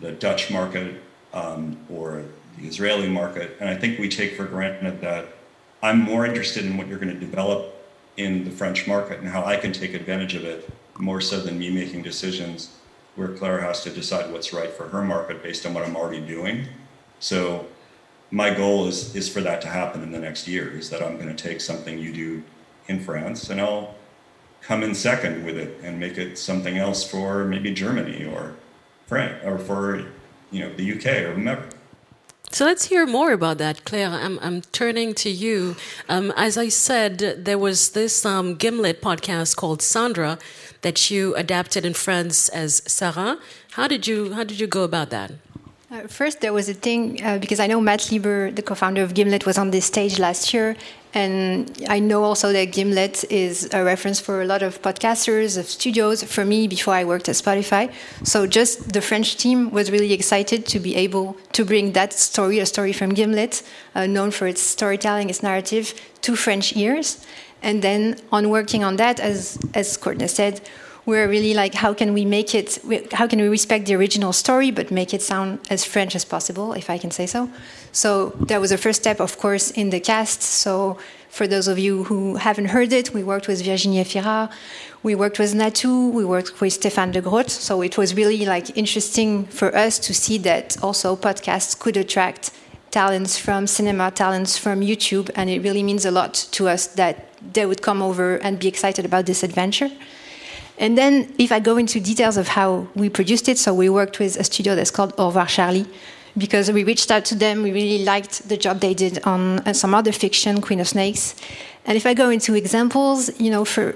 the Dutch market um, or the Israeli market. And I think we take for granted that I'm more interested in what you're going to develop in the French market and how I can take advantage of it more so than me making decisions where Claire has to decide what's right for her market based on what I'm already doing. So my goal is is for that to happen in the next year is that I'm going to take something you do in France and I'll come in second with it and make it something else for maybe Germany or France or for you know the UK or whomever. So let's hear more about that, Claire. I'm, I'm turning to you. Um, as I said, there was this um, Gimlet podcast called Sandra that you adapted in France as Sarah. How did you How did you go about that? Uh, first, there was a thing uh, because I know Matt Lieber, the co-founder of Gimlet, was on this stage last year, and I know also that Gimlet is a reference for a lot of podcasters, of studios. For me, before I worked at Spotify, so just the French team was really excited to be able to bring that story, a story from Gimlet, uh, known for its storytelling, its narrative, to French ears. And then on working on that, as as Courtney said, we're really like, how can we make it, how can we respect the original story, but make it sound as French as possible, if I can say so. So that was the first step, of course, in the cast. So for those of you who haven't heard it, we worked with Virginie Efira, we worked with Natoo, we worked with Stéphane de Groodt. So it was really like interesting for us to see that also podcasts could attract talents from cinema, talents from YouTube, and it really means a lot to us that they would come over and be excited about this adventure. And then, if I go into details of how we produced it, so we worked with a studio that's called Au revoir Charlie, because we reached out to them. We really liked the job they did on uh, some other fiction, Queen of Snakes. And if I go into examples, you know, for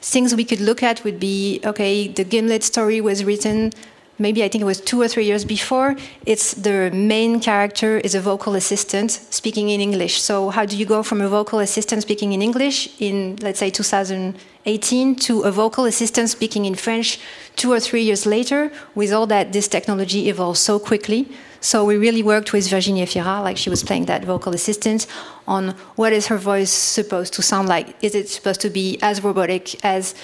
things we could look at would be okay, the Gimlet story was written maybe I think it was two or three years before. It's the main character is a vocal assistant speaking in English. So how do you go from a vocal assistant speaking in English in let's say 2018 to a vocal assistant speaking in French two or three years later? With all that, this technology evolves so quickly. So we really worked with Virginie Efira, like she was playing that vocal assistant, on what is her voice supposed to sound like. Is it supposed to be as robotic as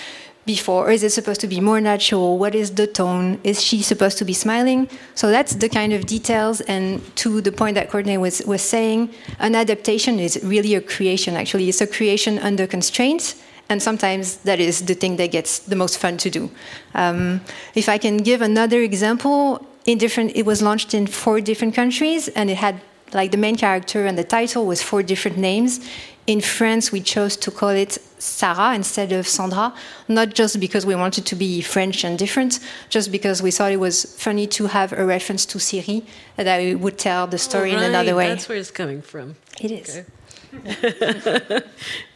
before? Or is it supposed to be more natural? What is the tone? Is she supposed to be smiling? So that's the kind of details. And to the point that Courtney was, was saying, an adaptation is really a creation, actually. It's a creation under constraints. And sometimes that is the thing that gets the most fun to do. Um, if I can give another example, in different, it was launched in four different countries, and it had like the main character and the title was four different names. In France, we chose to call it Sarah instead of Sandra, not just because we wanted to be French and different, just because we thought it was funny to have a reference to Siri that I would tell the story right. in another way. That's where it's coming from. It is. Okay.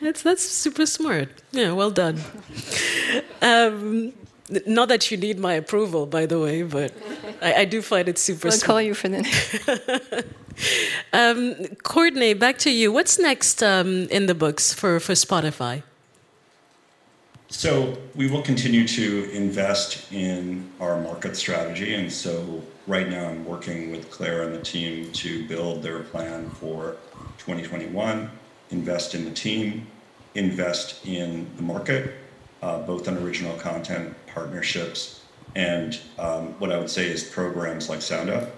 that's that's super smart. Yeah, well done. Um, not that you need my approval, by the way, but I, I do find it super. I'll smart. call you for the. um, Courtney, back to you. What's next um, in the books for, for Spotify? So we will continue to invest in our market strategy, and so right now I'm working with Claire and the team to build their plan for 2021. Invest in the team, invest in the market, uh, both on original content, partnerships, and um, what I would say is programs like SoundUp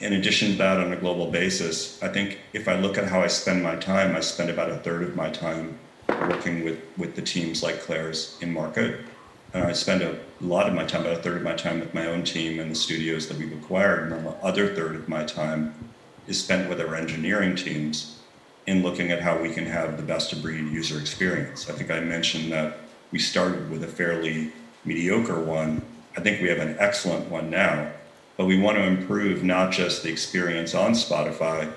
in addition to that, on a global basis, I think if I look at how I spend my time, I spend about a third of my time working with, with the teams like Claire's in market. And I spend a lot of my time, about a third of my time with my own team and the studios that we've acquired. And then the other third of my time is spent with our engineering teams in looking at how we can have the best of breed user experience. I think I mentioned that we started with a fairly mediocre one. I think we have an excellent one now but we want to improve not just the experience on Spotify,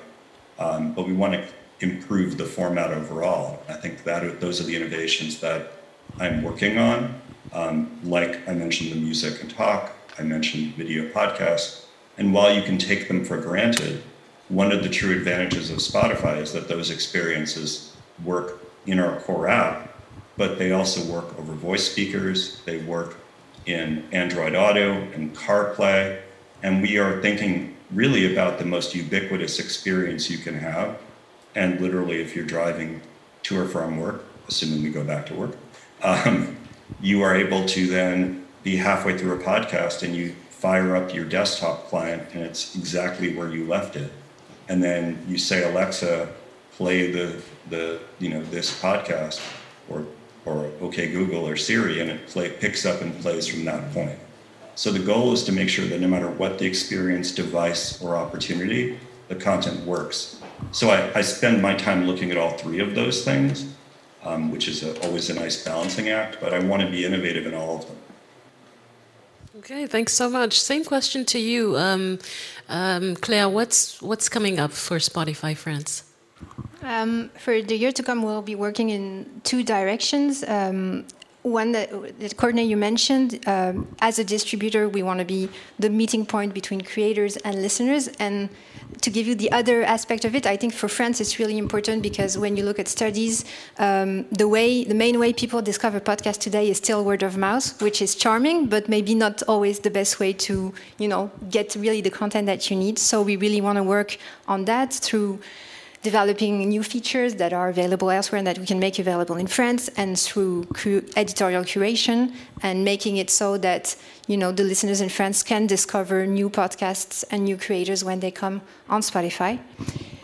um, but we want to improve the format overall. I think that those are the innovations that I'm working on. Um, like I mentioned, the music and talk. I mentioned video podcasts. And while you can take them for granted, one of the true advantages of Spotify is that those experiences work in our core app, but they also work over voice speakers. They work in Android Auto and CarPlay and we are thinking really about the most ubiquitous experience you can have. And literally, if you're driving to or from work, assuming we go back to work, um, you are able to then be halfway through a podcast and you fire up your desktop client and it's exactly where you left it. And then you say, Alexa, play the, the you know, this podcast or, or OK Google or Siri, and it play, picks up and plays from that point. So the goal is to make sure that no matter what the experience, device, or opportunity, the content works. So I, I spend my time looking at all three of those things, um, which is a, always a nice balancing act, but I want to be innovative in all of them. Okay, thanks so much. Same question to you, um, um, Claire. What's what's coming up for Spotify France? Um, for the year to come, we'll be working in two directions. Um, one that, that Courtney you mentioned, um, as a distributor, we want to be the meeting point between creators and listeners. And to give you the other aspect of it, I think for France it's really important because when you look at studies, um, the way the main way people discover podcasts today is still word of mouth, which is charming, but maybe not always the best way to you know get really the content that you need. So we really want to work on that through developing new features that are available elsewhere and that we can make available in France, and through cu- editorial curation and making it so that you know the listeners in France can discover new podcasts and new creators when they come on Spotify.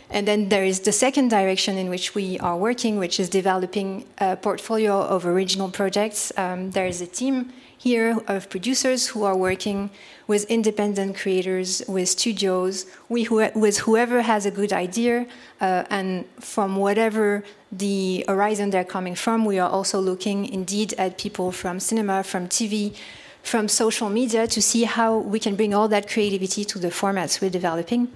And then there is the second direction in which we are working, which is developing a portfolio of original projects. Um, there is a team here of producers who are working with independent creators, with studios, with whoever has a good idea, uh, and from whatever the horizon they're coming from, we are also looking indeed at people from cinema, from TV, from social media to see how we can bring all that creativity to the formats we're developing.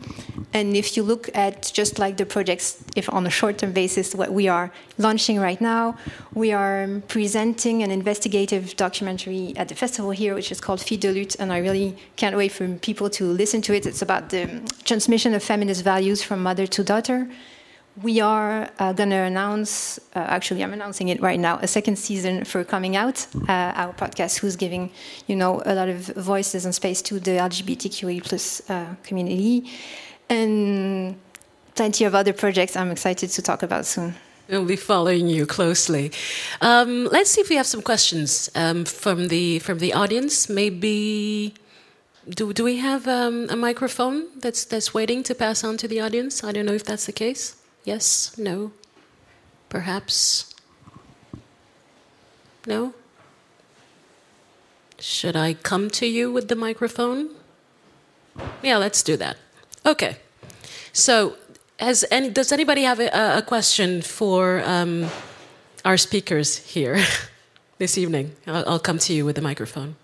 And if you look at just like the projects, if on a short term basis, what we are launching right now, we are presenting an investigative documentary at the festival here, which is called Fille de Lutte, and I really can't wait for people to listen to it. It's about the transmission of feminist values from mother to daughter we are uh, going to announce, uh, actually, I'm announcing it right now, a second season for Coming Out, uh, our podcast, who's giving, you know, a lot of voices and space to the LGBTQA plus uh, community, and plenty of other projects I'm excited to talk about soon. We'll be following you closely. Um, let's see if we have some questions um, from the from the audience. Maybe do do we have um, a microphone that's that's waiting to pass on to the audience? I don't know if that's the case. Yes? No? Perhaps? No? Should I come to you with the microphone? Yeah, let's do that. Okay. So, any, does anybody have a, a question for um, our speakers here this evening? I'll, I'll come to you with the microphone.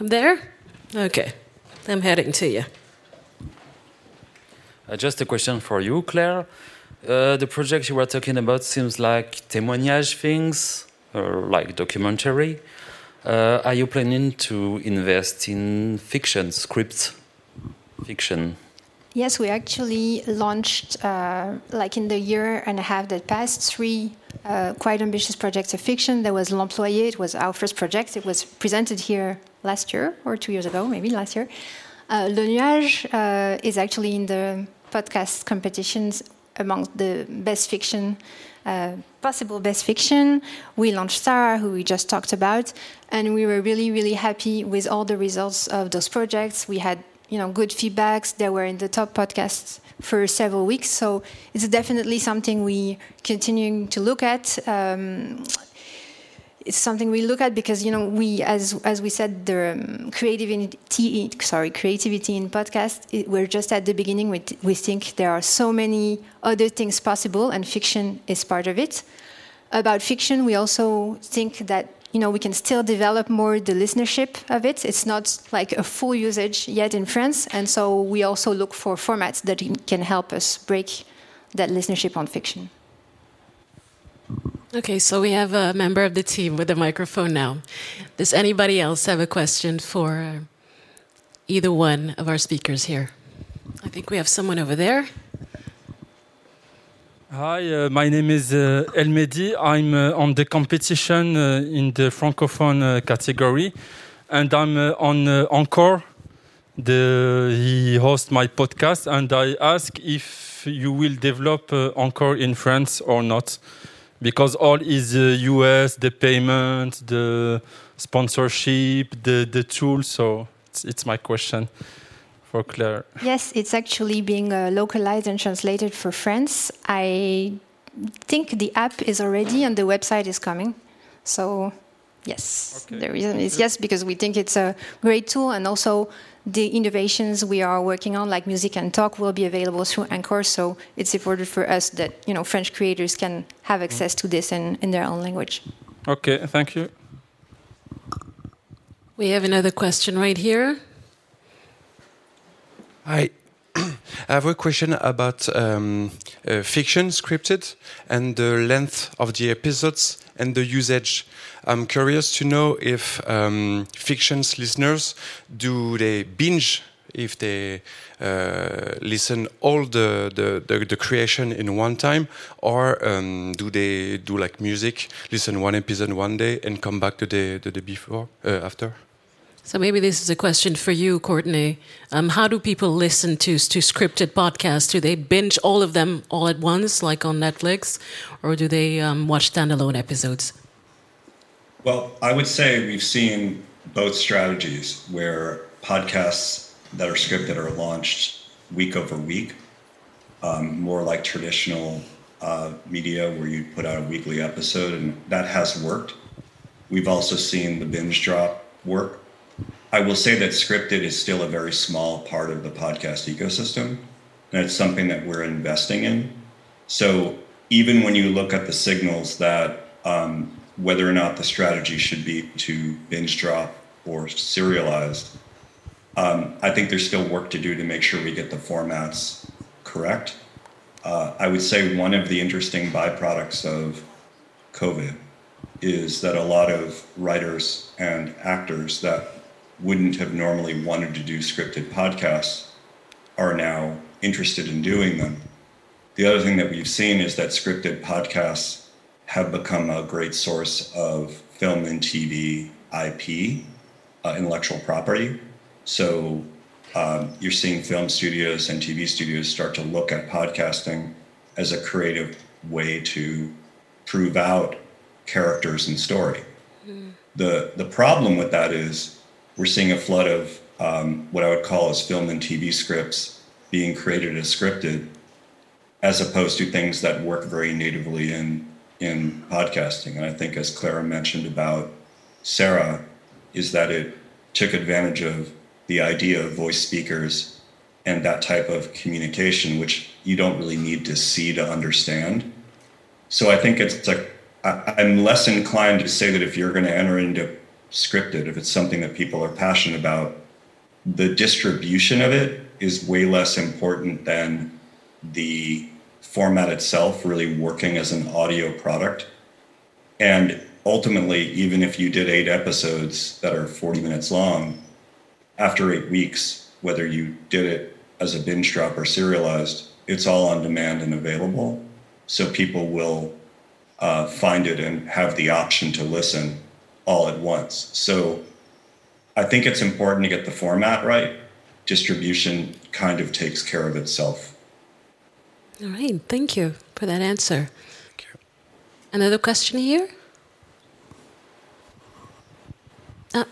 I'm there? Okay. I'm heading to you. Uh, just a question for you, Claire. Uh, the project you were talking about seems like témoignage things, like documentary. Uh, are you planning to invest in fiction, scripts? fiction? Yes, we actually launched, uh, like in the year and a half that passed, three uh, quite ambitious projects of fiction. There was L'Employé, it was our first project. It was presented here last year or two years ago, maybe last year. Uh, Le Nuage uh, is actually in the podcast competitions among the best fiction, uh, possible best fiction. We launched Sarah, who we just talked about, and we were really, really happy with all the results of those projects. We had, you know, good feedbacks. They were in the top podcasts for several weeks, so it's definitely something we continuing to look at. Um, it's something we look at because you know we as as we said the um, creativity sorry creativity in podcast it, we're just at the beginning. We, we think there are so many other things possible and fiction is part of it. About fiction we also think that you know we can still develop more the listenership of it. It's not like a full usage yet in france and so we also look for formats that can help us break that listenership on fiction Okay, so we have a member of the team with a microphone now. Does anybody else have a question for uh, either one of our speakers here? I think we have someone over there. Hi, uh, my name is uh, Elmedi. I'm uh, on the competition uh, in the francophone uh, category, and I'm on Anchor. The, he hosts my podcast, and I ask if you will develop Anchor in France or not because all is the US, the payment, the sponsorship, the the tool. So it's, it's my question for Claire. Yes, it's actually being uh, localized and translated for France. I think the app is already and the website is coming. So Yes, the reason is yes because we think it's a great tool, and also the innovations we are working on, like music and talk, will be available through Anchor. So it's important for us that you know French creators can have access to this in, in their own language. Okay, thank you. We have another question right here. Hi. I have a question about um, uh, fiction scripted and the length of the episodes and the usage. I'm curious to know if um, fiction's listeners do they binge if they uh, listen all the, the, the, the, creation in one time or um, do they do like music listen one episode one day and come back to the the before uh, after so maybe this is a question for you, Courtney. Um, how do people listen to to scripted podcasts? Do they binge all of them all at once, like on Netflix, or do they um, watch standalone episodes? Well, I would say we've seen both strategies where podcasts that are scripted are launched week over week, um, more like traditional uh, media where you put out a weekly episode, and that has worked. We've also seen the binge drop work I will say that scripted is still a very small part of the podcast ecosystem, and it's something that we're investing in. So even when you look at the signals that um, whether or not the strategy should be to binge drop or serialized, um, I think there's still work to do to make sure we get the formats correct. Uh, I would say one of the interesting byproducts of COVID is that a lot of writers and actors that wouldn't have normally wanted to do scripted podcasts are now interested in doing them. The other thing that we've seen is that scripted podcasts have become a great source of film and TV IP, uh, intellectual property. So um, you're seeing film studios and TV studios start to look at podcasting as a creative way to prove out characters and story. Mm. The the problem with that is we're seeing a flood of um, what I would call as film and TV scripts being created as scripted, as opposed to things that work very natively in in podcasting. And I think, as Clara mentioned about Sarah, is that it took advantage of the idea of voice speakers and that type of communication, which you don't really need to see to understand. So I think it's like I'm less inclined to say that if you're going to enter into scripted, if it's something that people are passionate about, the distribution of it is way less important than the format itself really working as an audio product. And ultimately, even if you did eight episodes that are 40 minutes long, after eight weeks, whether you did it as a binge drop or serialized, it's all on demand and available. So people will uh, find it and have the option to listen all at once. So I think it's important to get the format right. Distribution kind of takes care of itself. All right. Thank you for that answer. Thank you. Another question here? Uh,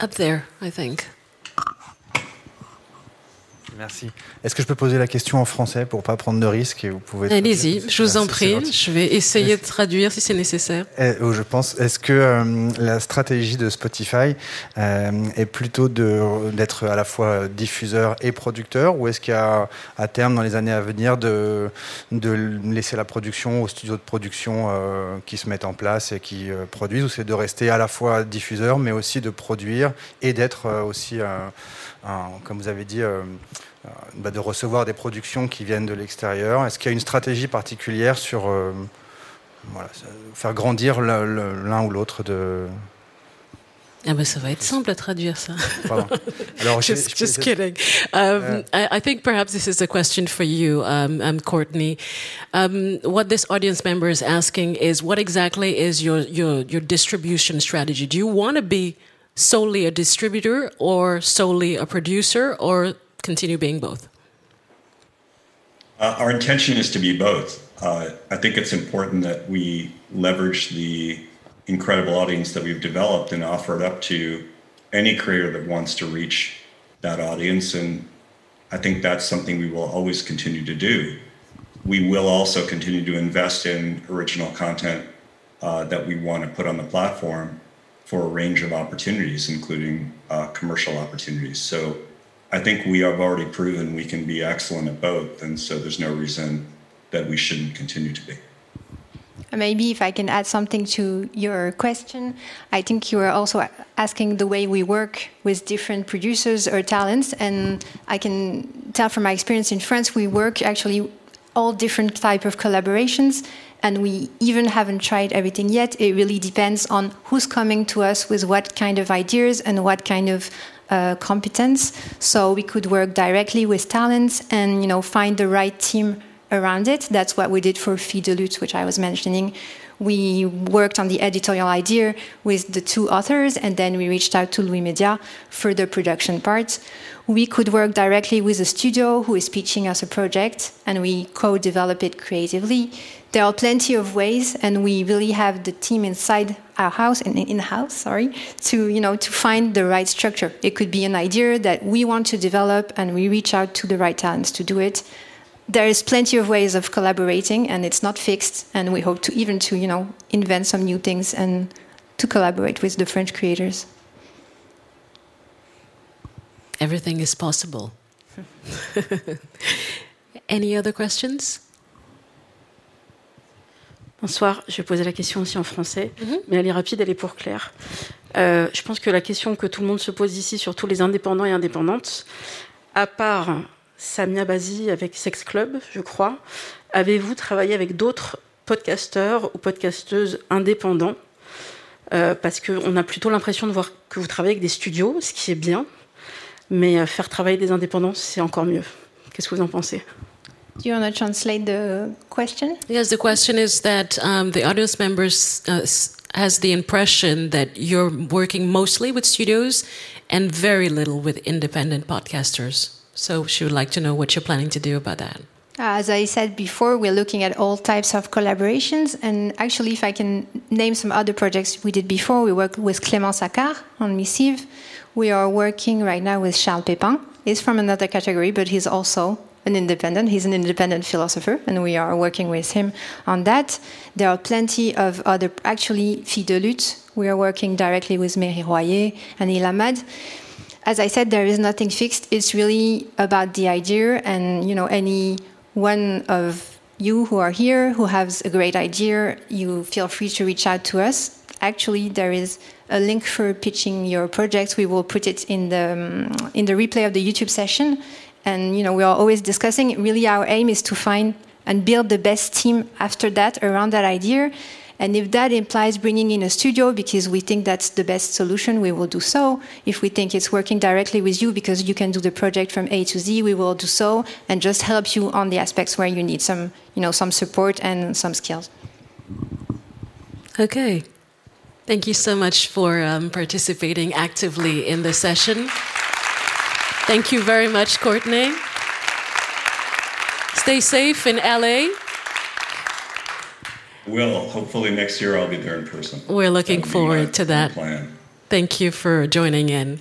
up there, I think. Merci. Est-ce que je peux poser la question en français pour pas prendre de risques et vous pouvez. Allez-y, je vous en prie. Je vais essayer de traduire si c'est nécessaire. Eh, oh, je pense. Est-ce que euh, la stratégie de Spotify euh, est plutôt d'être à la fois diffuseur et producteur, ou est-ce qu'il y a à terme dans les années à venir de, de laisser la production aux studios de production euh, qui se mettent en place et qui produisent, ou c'est de rester à la fois diffuseur, mais aussi de produire et d'être aussi comme vous avez dit, euh, euh, bah, de recevoir des productions qui viennent de l'extérieur Est-ce qu'il y a une stratégie particulière sur euh, faire grandir l'un ou l'autre de, Ah ben ça va être simple à traduire ça. Alors, just, just kidding. Um, I, I, think perhaps this is a question for you, um, um, Courtney. Um, what this audience member is asking is, what exactly is your your your distribution strategy? Do you want to be solely a distributor or solely a producer or continue being both? Uh, our intention is to be both. Uh, I think it's important that we leverage the incredible audience that we've developed and offer it up to any creator that wants to reach that audience. And I think that's something we will always continue to do. We will also continue to invest in original content uh, that we want to put on the platform for a range of opportunities, including uh, commercial opportunities. So I think we have already proven we can be excellent at both, and so there's no reason that we shouldn't continue to be. Maybe if I can add something to your question, I think you were also asking the way we work with different producers or talents, and I can tell from my experience in France, we work actually all different type of collaborations, and we even haven't tried everything yet. It really depends on who's coming to us with what kind of ideas and what kind of uh, competence. So we could work directly with talents and you know find the right team around it. That's what we did for Fille Lutte, which I was mentioning. We worked on the editorial idea with the two authors, and then we reached out to Louie Media for the production part. We could work directly with a studio who is pitching us a project, and we co develop it creatively. There are plenty of ways, and we really have the team inside our house and in house, sorry, to you know to find the right structure. It could be an idea that we want to develop, and we reach out to the right talents to do it there is plenty of ways of collaborating and it's not fixed and we hope to even to you know invent some new things and to collaborate with the french creators everything is possible any other questions Bonsoir, je vais poser la question aussi en français, mm -hmm. mais elle est rapide, elle est pour Claire. Euh, je pense que la question que tout le monde se pose ici, surtout les indépendants et indépendantes, à part Samia Bazi avec Sex Club, je crois. Avez-vous travaillé avec d'autres podcasteurs ou podcasteuses indépendants? Euh, Parce qu'on a plutôt l'impression de voir que vous travaillez avec des studios, ce qui est bien, mais euh, faire travailler des indépendants, c'est encore mieux. Qu'est-ce que vous en pensez? Do you want to translate the question? Yes, the question is that um, the audience members uh, has the impression that you're working mostly with studios and very little with independent podcasters. So she would like to know what you're planning to do about that. Uh, as I said before, we're looking at all types of collaborations. And actually, if I can name some other projects we did before, we worked with Clément Saccard on Missive. We are working right now with Charles Pépin. He's from another category, but he's also an independent. He's an independent philosopher, and we are working with him on that. There are plenty of other, actually, Fille de Lutte. We are working directly with Mary Royer and Ilamad as I said, there is nothing fixed. It's really about the idea, and you know, any one of you who are here who has a great idea, you feel free to reach out to us. Actually, there is a link for pitching your project. We will put it in the um, in the replay of the YouTube session, and you know, we are always discussing. Really, our aim is to find and build the best team after that around that idea and if that implies bringing in a studio because we think that's the best solution, we will do so. If we think it's working directly with you because you can do the project from A to Z, we will do so and just help you on the aspects where you need some, you know, some support and some skills. Okay. Thank you so much for um, participating actively in the session. Thank you very much, Courtney. Stay safe in LA. Will. Hopefully next year I'll be there in person. We're looking forward to that. Plan. Thank you for joining in.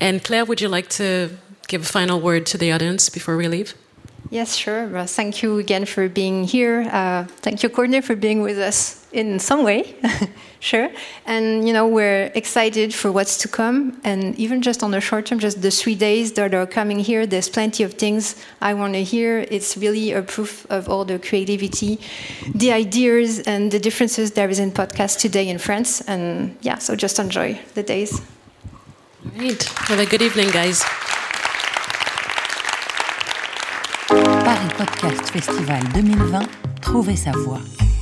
And Claire, would you like to give a final word to the audience before we leave? Yes, sure. Well, thank you again for being here. Uh, thank you, Courtney, for being with us in some way. sure. And, you know, we're excited for what's to come. And even just on the short term, just the three days that are coming here, there's plenty of things I want to hear. It's really a proof of all the creativity, the ideas, and the differences there is in podcast today in France. And yeah, so just enjoy the days. Great. Have a good evening, guys. Paris Podcast Festival 2020, trouvez sa voix.